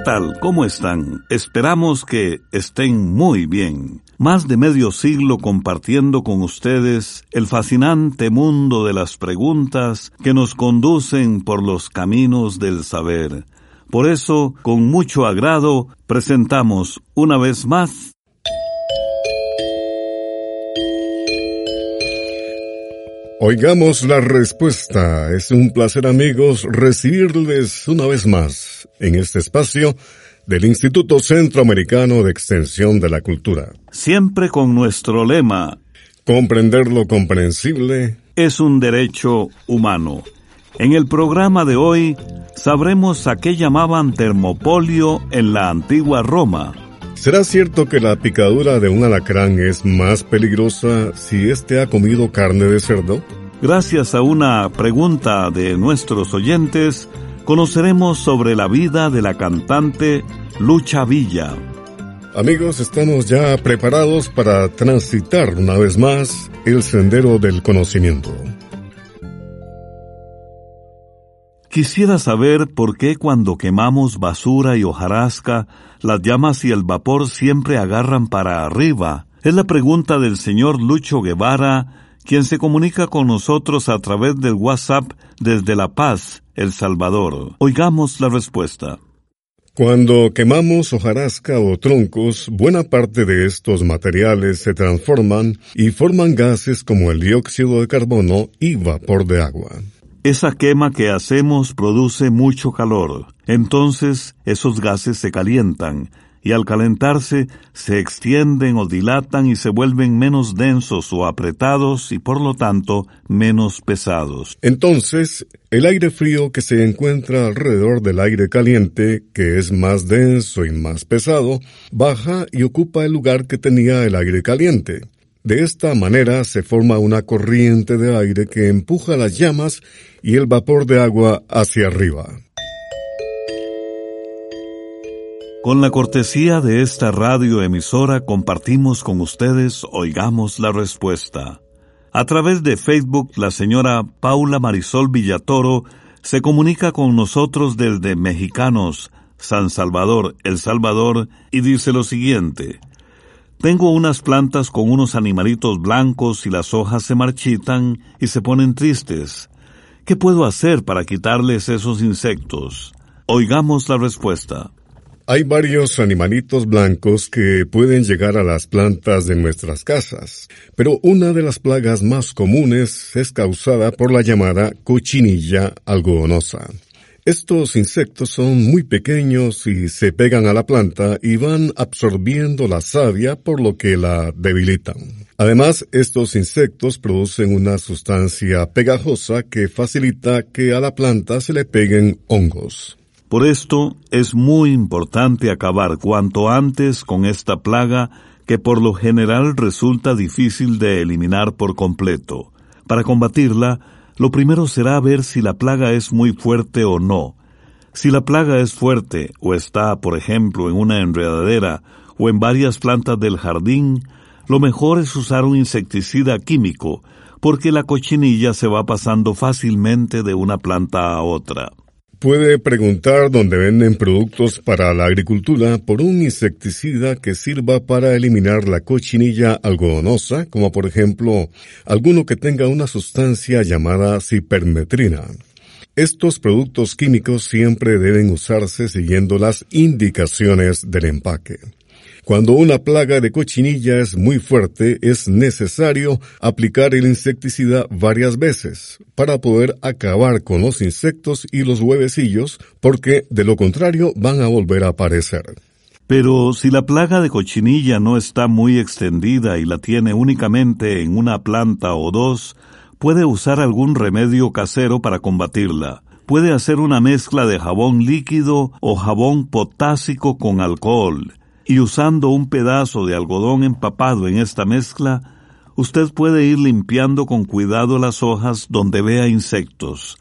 ¿Qué tal? ¿Cómo están? Esperamos que estén muy bien. Más de medio siglo compartiendo con ustedes el fascinante mundo de las preguntas que nos conducen por los caminos del saber. Por eso, con mucho agrado, presentamos una vez más Oigamos la respuesta. Es un placer amigos recibirles una vez más en este espacio del Instituto Centroamericano de Extensión de la Cultura. Siempre con nuestro lema. Comprender lo comprensible es un derecho humano. En el programa de hoy sabremos a qué llamaban termopolio en la antigua Roma ¿Será cierto que la picadura de un alacrán es más peligrosa si éste ha comido carne de cerdo? Gracias a una pregunta de nuestros oyentes, conoceremos sobre la vida de la cantante Lucha Villa. Amigos, estamos ya preparados para transitar una vez más el sendero del conocimiento. Quisiera saber por qué cuando quemamos basura y hojarasca, las llamas y el vapor siempre agarran para arriba. Es la pregunta del señor Lucho Guevara, quien se comunica con nosotros a través del WhatsApp desde La Paz, El Salvador. Oigamos la respuesta. Cuando quemamos hojarasca o troncos, buena parte de estos materiales se transforman y forman gases como el dióxido de carbono y vapor de agua. Esa quema que hacemos produce mucho calor. Entonces esos gases se calientan y al calentarse se extienden o dilatan y se vuelven menos densos o apretados y por lo tanto menos pesados. Entonces, el aire frío que se encuentra alrededor del aire caliente, que es más denso y más pesado, baja y ocupa el lugar que tenía el aire caliente. De esta manera se forma una corriente de aire que empuja las llamas y el vapor de agua hacia arriba. Con la cortesía de esta radioemisora compartimos con ustedes Oigamos la Respuesta. A través de Facebook, la señora Paula Marisol Villatoro se comunica con nosotros desde Mexicanos, San Salvador, El Salvador, y dice lo siguiente. Tengo unas plantas con unos animalitos blancos y las hojas se marchitan y se ponen tristes. ¿Qué puedo hacer para quitarles esos insectos? Oigamos la respuesta. Hay varios animalitos blancos que pueden llegar a las plantas de nuestras casas, pero una de las plagas más comunes es causada por la llamada cochinilla algodonosa. Estos insectos son muy pequeños y se pegan a la planta y van absorbiendo la savia por lo que la debilitan. Además, estos insectos producen una sustancia pegajosa que facilita que a la planta se le peguen hongos. Por esto es muy importante acabar cuanto antes con esta plaga que por lo general resulta difícil de eliminar por completo. Para combatirla, lo primero será ver si la plaga es muy fuerte o no. Si la plaga es fuerte o está, por ejemplo, en una enredadera o en varias plantas del jardín, lo mejor es usar un insecticida químico, porque la cochinilla se va pasando fácilmente de una planta a otra. Puede preguntar dónde venden productos para la agricultura por un insecticida que sirva para eliminar la cochinilla algodonosa, como por ejemplo alguno que tenga una sustancia llamada cipermetrina. Estos productos químicos siempre deben usarse siguiendo las indicaciones del empaque. Cuando una plaga de cochinilla es muy fuerte, es necesario aplicar el insecticida varias veces para poder acabar con los insectos y los huevecillos, porque de lo contrario van a volver a aparecer. Pero si la plaga de cochinilla no está muy extendida y la tiene únicamente en una planta o dos, puede usar algún remedio casero para combatirla. Puede hacer una mezcla de jabón líquido o jabón potásico con alcohol y usando un pedazo de algodón empapado en esta mezcla, usted puede ir limpiando con cuidado las hojas donde vea insectos.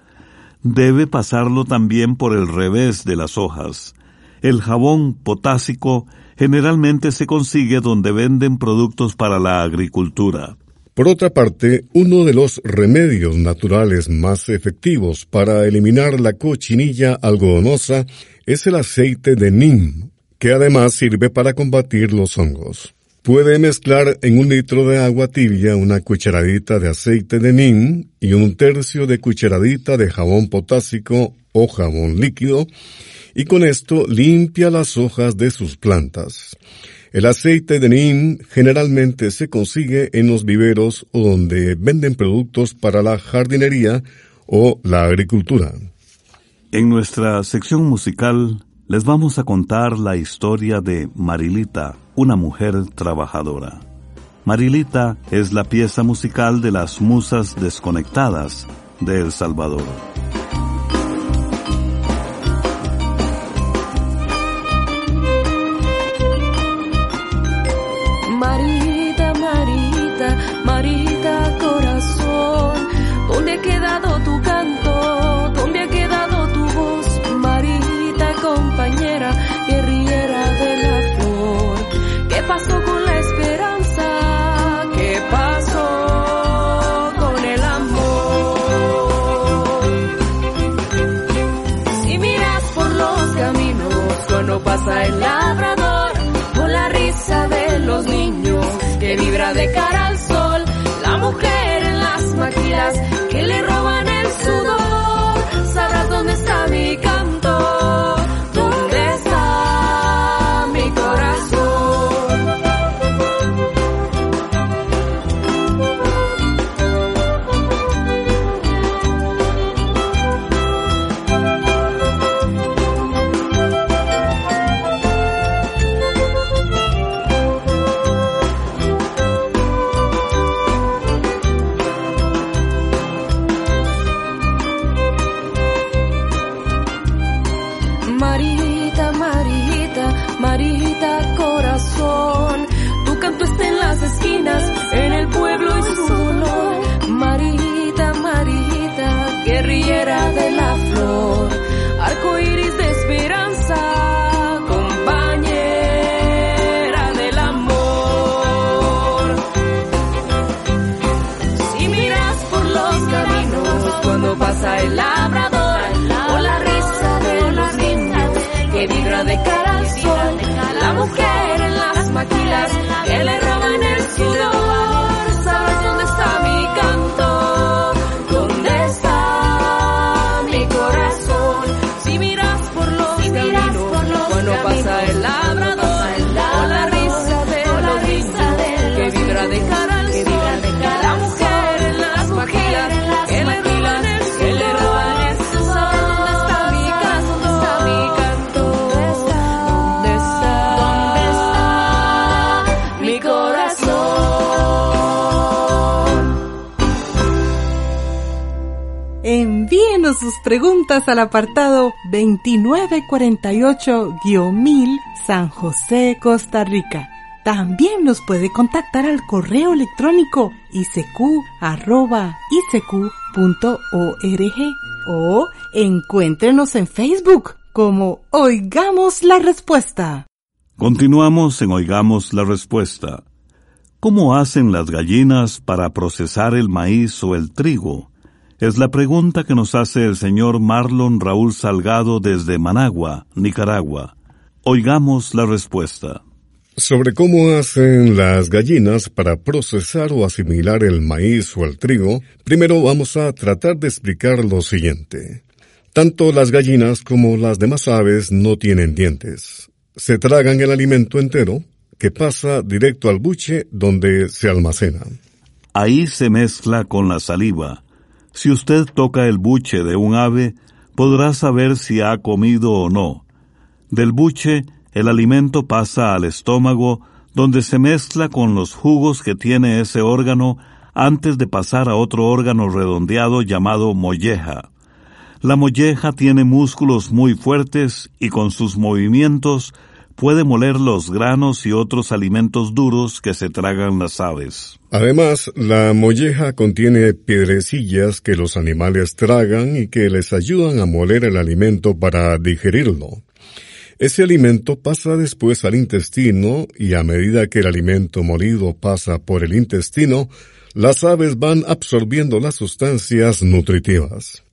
Debe pasarlo también por el revés de las hojas. El jabón potásico generalmente se consigue donde venden productos para la agricultura. Por otra parte, uno de los remedios naturales más efectivos para eliminar la cochinilla algodonosa es el aceite de NIM, que además sirve para combatir los hongos. Puede mezclar en un litro de agua tibia una cucharadita de aceite de NIM y un tercio de cucharadita de jabón potásico o jabón líquido y con esto limpia las hojas de sus plantas. El aceite de neem generalmente se consigue en los viveros o donde venden productos para la jardinería o la agricultura. En nuestra sección musical les vamos a contar la historia de Marilita, una mujer trabajadora. Marilita es la pieza musical de las musas desconectadas de El Salvador. Que le roban el sudor, sabrás dónde está mi canto. Preguntas al apartado 2948-1000 San José, Costa Rica. También nos puede contactar al correo electrónico isq.org o encuéntrenos en Facebook como Oigamos la Respuesta. Continuamos en Oigamos la Respuesta. ¿Cómo hacen las gallinas para procesar el maíz o el trigo? Es la pregunta que nos hace el señor Marlon Raúl Salgado desde Managua, Nicaragua. Oigamos la respuesta. Sobre cómo hacen las gallinas para procesar o asimilar el maíz o el trigo, primero vamos a tratar de explicar lo siguiente. Tanto las gallinas como las demás aves no tienen dientes. Se tragan el alimento entero, que pasa directo al buche donde se almacena. Ahí se mezcla con la saliva, si usted toca el buche de un ave, podrá saber si ha comido o no. Del buche, el alimento pasa al estómago, donde se mezcla con los jugos que tiene ese órgano antes de pasar a otro órgano redondeado llamado molleja. La molleja tiene músculos muy fuertes y con sus movimientos puede moler los granos y otros alimentos duros que se tragan las aves. Además, la molleja contiene piedrecillas que los animales tragan y que les ayudan a moler el alimento para digerirlo. Ese alimento pasa después al intestino y a medida que el alimento molido pasa por el intestino, las aves van absorbiendo las sustancias nutritivas.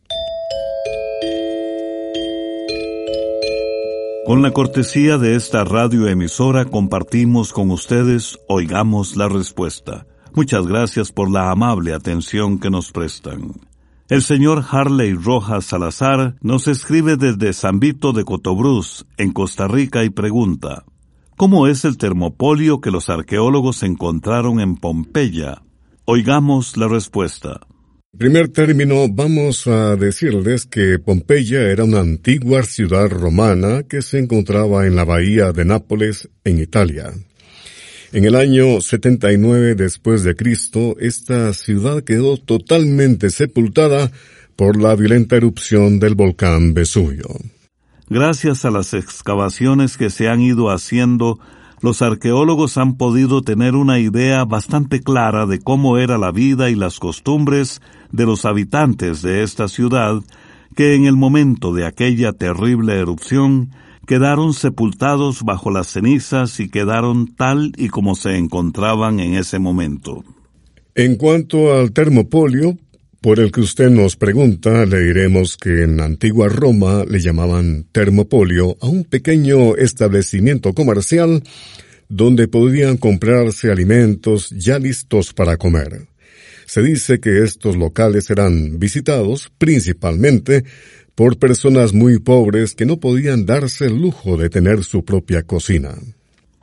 Con la cortesía de esta radioemisora compartimos con ustedes Oigamos la Respuesta. Muchas gracias por la amable atención que nos prestan. El señor Harley Rojas Salazar nos escribe desde San Vito de Cotobruz, en Costa Rica, y pregunta, ¿Cómo es el termopolio que los arqueólogos encontraron en Pompeya? Oigamos la respuesta. Primer término, vamos a decirles que Pompeya era una antigua ciudad romana que se encontraba en la bahía de Nápoles, en Italia. En el año 79 después de Cristo, esta ciudad quedó totalmente sepultada por la violenta erupción del volcán Vesubio. Gracias a las excavaciones que se han ido haciendo los arqueólogos han podido tener una idea bastante clara de cómo era la vida y las costumbres de los habitantes de esta ciudad que en el momento de aquella terrible erupción quedaron sepultados bajo las cenizas y quedaron tal y como se encontraban en ese momento. En cuanto al termopolio, por el que usted nos pregunta, le diremos que en antigua Roma le llamaban termopolio a un pequeño establecimiento comercial donde podían comprarse alimentos ya listos para comer. Se dice que estos locales eran visitados principalmente por personas muy pobres que no podían darse el lujo de tener su propia cocina.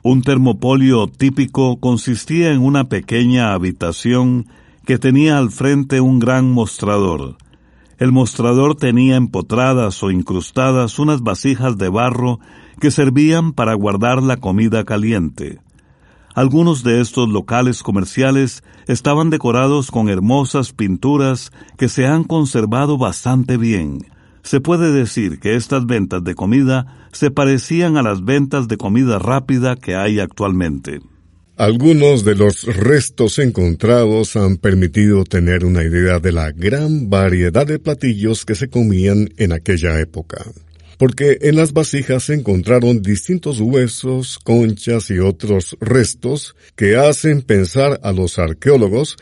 Un termopolio típico consistía en una pequeña habitación que tenía al frente un gran mostrador. El mostrador tenía empotradas o incrustadas unas vasijas de barro que servían para guardar la comida caliente. Algunos de estos locales comerciales estaban decorados con hermosas pinturas que se han conservado bastante bien. Se puede decir que estas ventas de comida se parecían a las ventas de comida rápida que hay actualmente. Algunos de los restos encontrados han permitido tener una idea de la gran variedad de platillos que se comían en aquella época. Porque en las vasijas se encontraron distintos huesos, conchas y otros restos que hacen pensar a los arqueólogos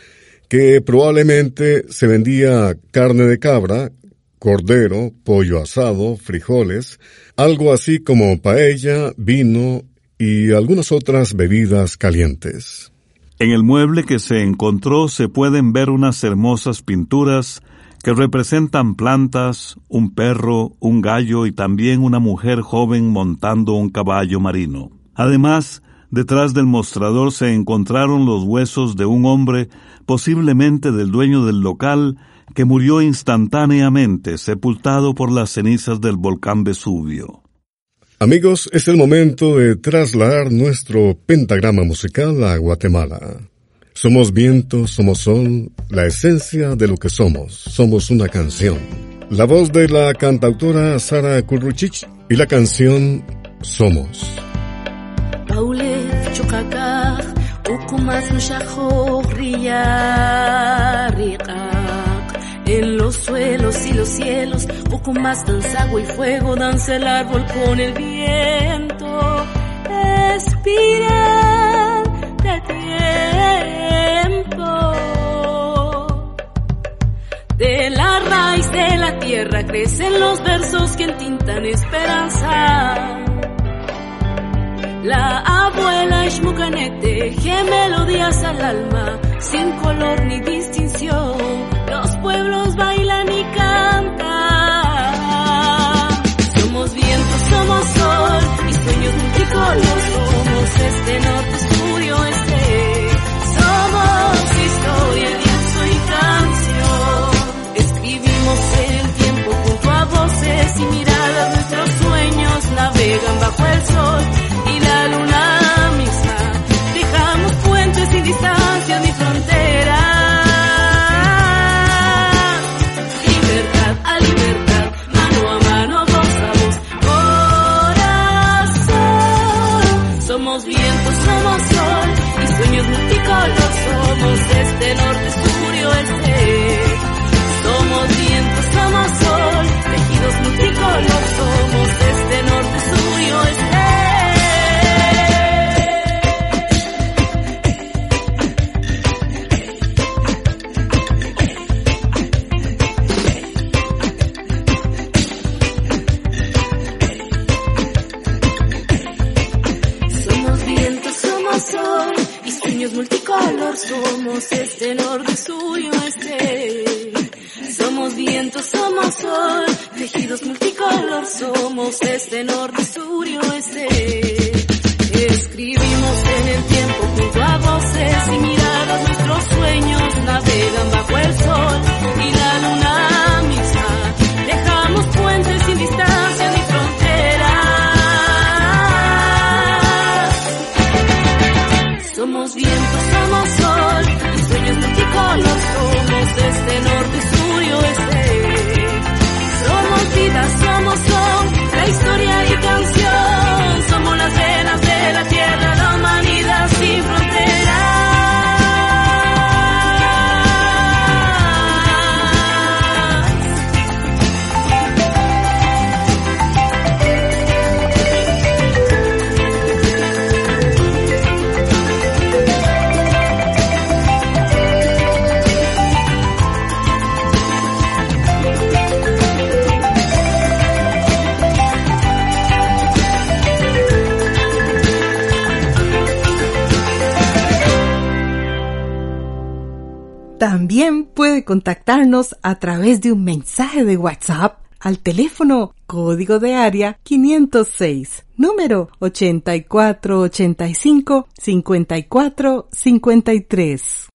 que probablemente se vendía carne de cabra, cordero, pollo asado, frijoles, algo así como paella, vino y algunas otras bebidas calientes. En el mueble que se encontró se pueden ver unas hermosas pinturas que representan plantas, un perro, un gallo y también una mujer joven montando un caballo marino. Además, detrás del mostrador se encontraron los huesos de un hombre, posiblemente del dueño del local, que murió instantáneamente, sepultado por las cenizas del volcán Vesubio. Amigos, es el momento de trasladar nuestro pentagrama musical a Guatemala. Somos viento, somos sol, la esencia de lo que somos. Somos una canción. La voz de la cantautora Sara Kurruchich y la canción Somos. En los suelos y los cielos, poco más danza agua y fuego, danza el árbol con el viento. Respira de tiempo. De la raíz de la tierra crecen los versos que entintan esperanza. La abuela Ishmukanete teje melodías al alma, sin color ni distinción. Los pueblos bailan y cantan. Somos viento, somos sol, y sueños multicolor, somos este norte, multicolor, somos este norte, sur y oeste. Somos viento, somos sol, tejidos multicolor, somos este norte, sur y. Escribimos en el tiempo junto a voces y miradas, nuestros sueños navegan bajo el sol contactarnos a través de un mensaje de WhatsApp al teléfono código de área 506, número 8485-5453.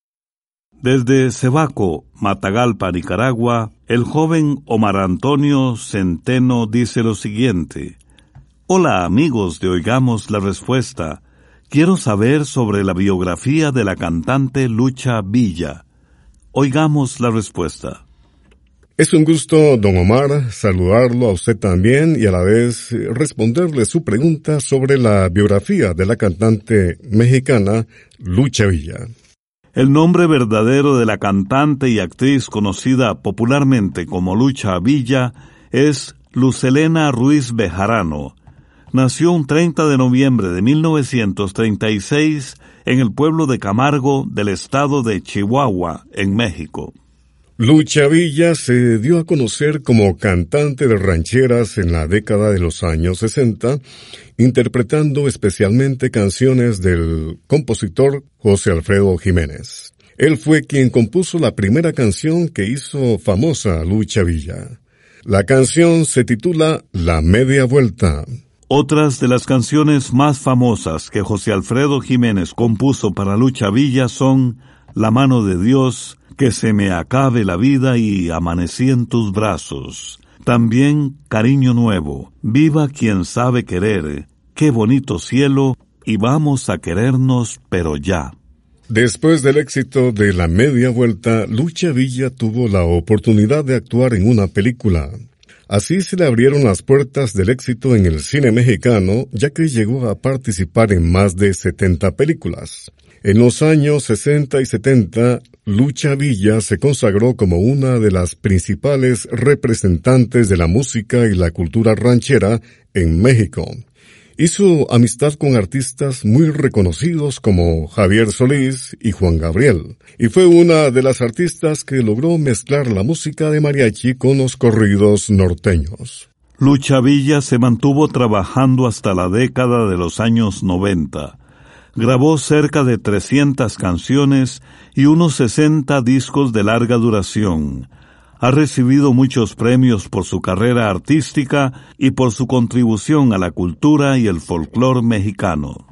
Desde Cebaco, Matagalpa, Nicaragua, el joven Omar Antonio Centeno dice lo siguiente. Hola amigos de Oigamos la Respuesta. Quiero saber sobre la biografía de la cantante Lucha Villa. Oigamos la respuesta. Es un gusto, don Omar, saludarlo a usted también y a la vez responderle su pregunta sobre la biografía de la cantante mexicana Lucha Villa. El nombre verdadero de la cantante y actriz conocida popularmente como Lucha Villa es Lucelena Ruiz Bejarano. Nació un 30 de noviembre de 1936 en el pueblo de Camargo del estado de Chihuahua, en México. Lucha Villa se dio a conocer como cantante de rancheras en la década de los años 60, interpretando especialmente canciones del compositor José Alfredo Jiménez. Él fue quien compuso la primera canción que hizo famosa Lucha Villa. La canción se titula La Media Vuelta. Otras de las canciones más famosas que José Alfredo Jiménez compuso para Lucha Villa son La mano de Dios, Que se me acabe la vida y Amanecí en tus brazos. También Cariño Nuevo, Viva quien sabe querer, Qué bonito cielo y vamos a querernos pero ya. Después del éxito de La Media Vuelta, Lucha Villa tuvo la oportunidad de actuar en una película. Así se le abrieron las puertas del éxito en el cine mexicano, ya que llegó a participar en más de 70 películas. En los años 60 y 70, Lucha Villa se consagró como una de las principales representantes de la música y la cultura ranchera en México. Hizo amistad con artistas muy reconocidos como Javier Solís y Juan Gabriel, y fue una de las artistas que logró mezclar la música de mariachi con los corridos norteños. Lucha Villa se mantuvo trabajando hasta la década de los años 90. Grabó cerca de 300 canciones y unos 60 discos de larga duración. Ha recibido muchos premios por su carrera artística y por su contribución a la cultura y el folclore mexicano.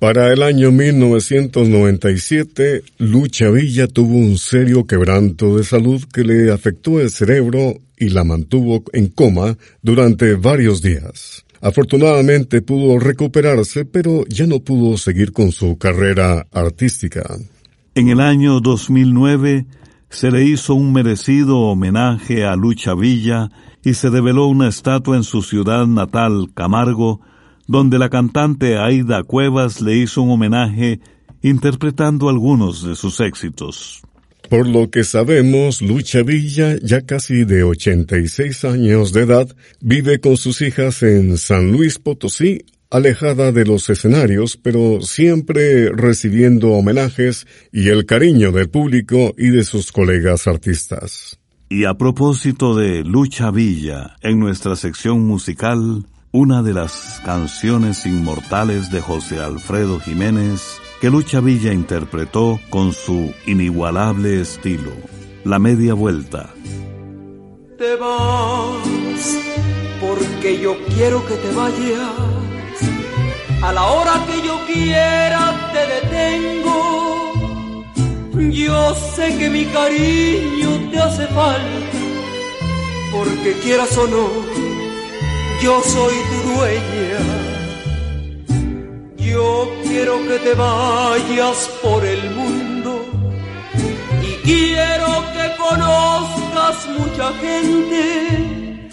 Para el año 1997, Lucha Villa tuvo un serio quebranto de salud que le afectó el cerebro y la mantuvo en coma durante varios días. Afortunadamente pudo recuperarse, pero ya no pudo seguir con su carrera artística. En el año 2009 se le hizo un merecido homenaje a Lucha Villa y se develó una estatua en su ciudad natal, Camargo, donde la cantante Aida Cuevas le hizo un homenaje interpretando algunos de sus éxitos. Por lo que sabemos, Lucha Villa, ya casi de 86 años de edad, vive con sus hijas en San Luis Potosí, alejada de los escenarios, pero siempre recibiendo homenajes y el cariño del público y de sus colegas artistas. Y a propósito de Lucha Villa, en nuestra sección musical, una de las canciones inmortales de José Alfredo Jiménez, que Lucha Villa interpretó con su inigualable estilo, La Media Vuelta. Te vas porque yo quiero que te vayas. A la hora que yo quiera te detengo. Yo sé que mi cariño te hace falta, porque quieras o no, yo soy tu dueña. Yo quiero que te vayas por el mundo y quiero que conozcas mucha gente.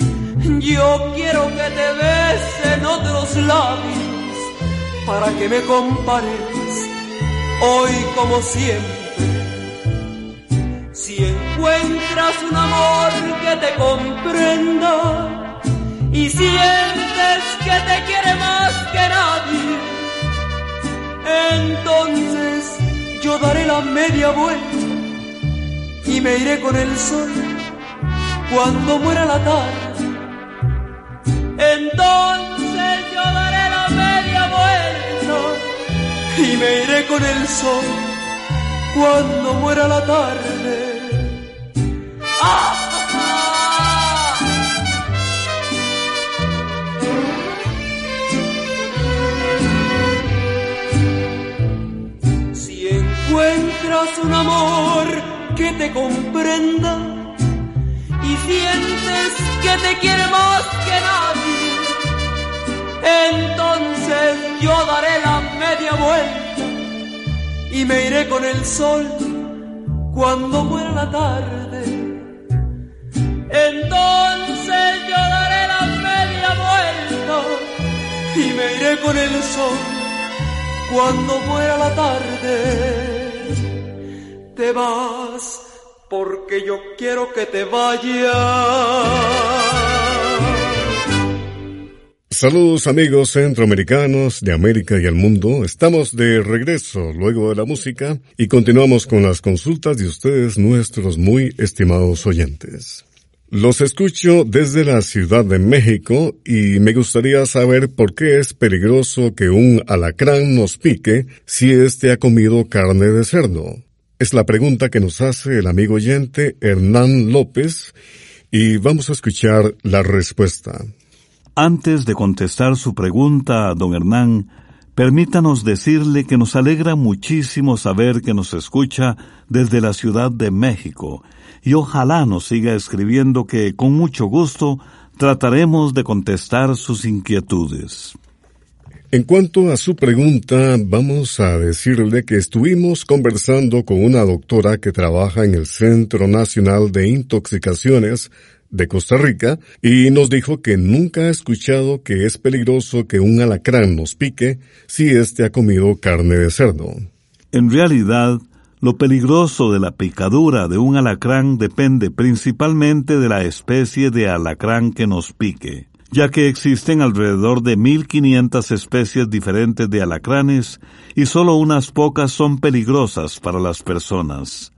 Yo quiero que te besen otros labios para que me compares hoy como siempre. Si encuentras un amor que te comprenda y sientes que te quiere más que nadie, entonces yo daré la media vuelta y me iré con el sol cuando muera la tarde. Entonces yo daré y me iré con el sol cuando muera la tarde. ¡Ah! encuentras un amor que te comprenda y sientes que te quiere más que nadie, entonces yo daré la media vuelta y me iré con el sol cuando muera la tarde. Entonces yo daré la media vuelta y me iré con el sol cuando muera la tarde te vas porque yo quiero que te vayas. Saludos amigos centroamericanos de América y el mundo. Estamos de regreso luego de la música y continuamos con las consultas de ustedes, nuestros muy estimados oyentes. Los escucho desde la Ciudad de México y me gustaría saber por qué es peligroso que un alacrán nos pique si éste ha comido carne de cerdo. Es la pregunta que nos hace el amigo oyente Hernán López y vamos a escuchar la respuesta. Antes de contestar su pregunta, don Hernán, permítanos decirle que nos alegra muchísimo saber que nos escucha desde la Ciudad de México y ojalá nos siga escribiendo que con mucho gusto trataremos de contestar sus inquietudes. En cuanto a su pregunta, vamos a decirle que estuvimos conversando con una doctora que trabaja en el Centro Nacional de Intoxicaciones de Costa Rica y nos dijo que nunca ha escuchado que es peligroso que un alacrán nos pique si éste ha comido carne de cerdo. En realidad, lo peligroso de la picadura de un alacrán depende principalmente de la especie de alacrán que nos pique ya que existen alrededor de 1500 especies diferentes de alacranes y solo unas pocas son peligrosas para las personas.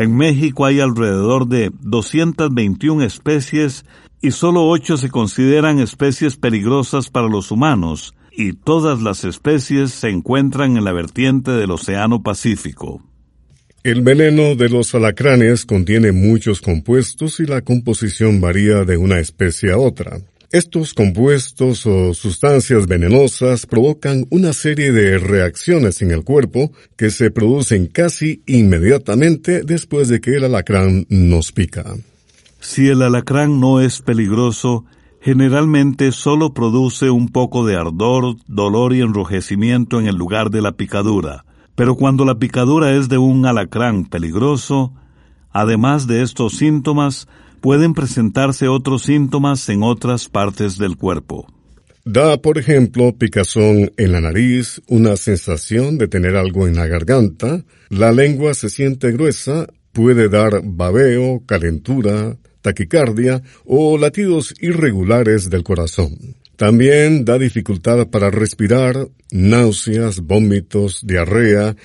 En México hay alrededor de 221 especies y solo 8 se consideran especies peligrosas para los humanos, y todas las especies se encuentran en la vertiente del Océano Pacífico. El veneno de los alacranes contiene muchos compuestos y la composición varía de una especie a otra. Estos compuestos o sustancias venenosas provocan una serie de reacciones en el cuerpo que se producen casi inmediatamente después de que el alacrán nos pica. Si el alacrán no es peligroso, generalmente solo produce un poco de ardor, dolor y enrojecimiento en el lugar de la picadura. Pero cuando la picadura es de un alacrán peligroso, además de estos síntomas, pueden presentarse otros síntomas en otras partes del cuerpo. Da, por ejemplo, picazón en la nariz, una sensación de tener algo en la garganta, la lengua se siente gruesa, puede dar babeo, calentura, taquicardia o latidos irregulares del corazón. También da dificultad para respirar, náuseas, vómitos, diarrea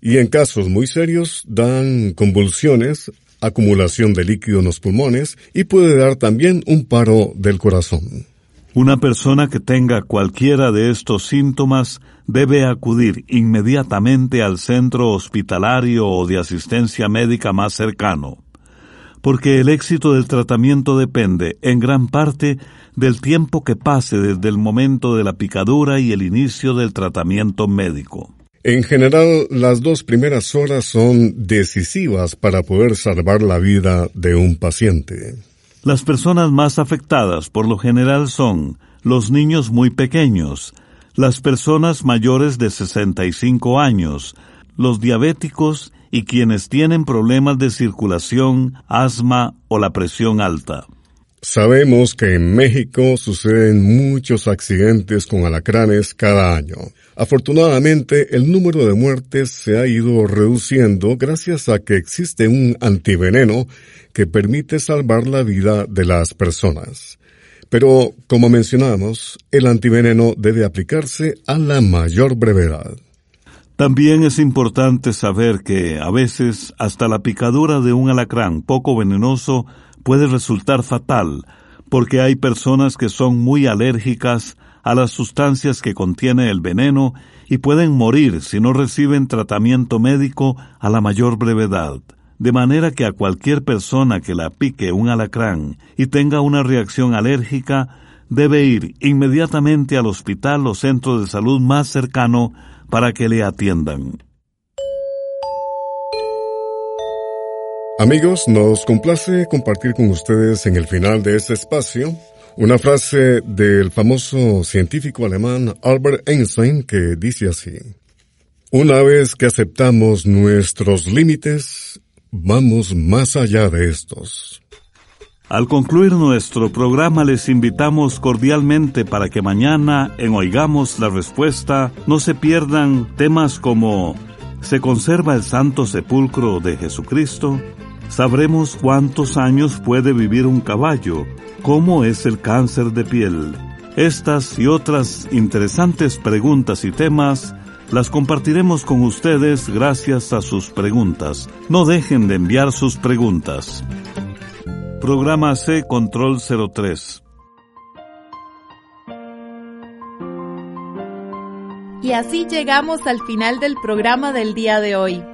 y en casos muy serios dan convulsiones, acumulación de líquido en los pulmones y puede dar también un paro del corazón. Una persona que tenga cualquiera de estos síntomas debe acudir inmediatamente al centro hospitalario o de asistencia médica más cercano, porque el éxito del tratamiento depende en gran parte del tiempo que pase desde el momento de la picadura y el inicio del tratamiento médico. En general, las dos primeras horas son decisivas para poder salvar la vida de un paciente. Las personas más afectadas por lo general son los niños muy pequeños, las personas mayores de 65 años, los diabéticos y quienes tienen problemas de circulación, asma o la presión alta. Sabemos que en México suceden muchos accidentes con alacranes cada año. Afortunadamente, el número de muertes se ha ido reduciendo gracias a que existe un antiveneno que permite salvar la vida de las personas. Pero, como mencionamos, el antiveneno debe aplicarse a la mayor brevedad. También es importante saber que, a veces, hasta la picadura de un alacrán poco venenoso puede resultar fatal, porque hay personas que son muy alérgicas a las sustancias que contiene el veneno y pueden morir si no reciben tratamiento médico a la mayor brevedad. De manera que a cualquier persona que la pique un alacrán y tenga una reacción alérgica, debe ir inmediatamente al hospital o centro de salud más cercano para que le atiendan. Amigos, nos complace compartir con ustedes en el final de este espacio una frase del famoso científico alemán Albert Einstein que dice así, Una vez que aceptamos nuestros límites, vamos más allá de estos. Al concluir nuestro programa les invitamos cordialmente para que mañana en Oigamos la Respuesta no se pierdan temas como ¿Se conserva el Santo Sepulcro de Jesucristo? Sabremos cuántos años puede vivir un caballo, cómo es el cáncer de piel. Estas y otras interesantes preguntas y temas las compartiremos con ustedes gracias a sus preguntas. No dejen de enviar sus preguntas. Programa C Control 03. Y así llegamos al final del programa del día de hoy.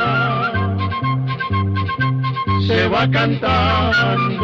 se va cantando.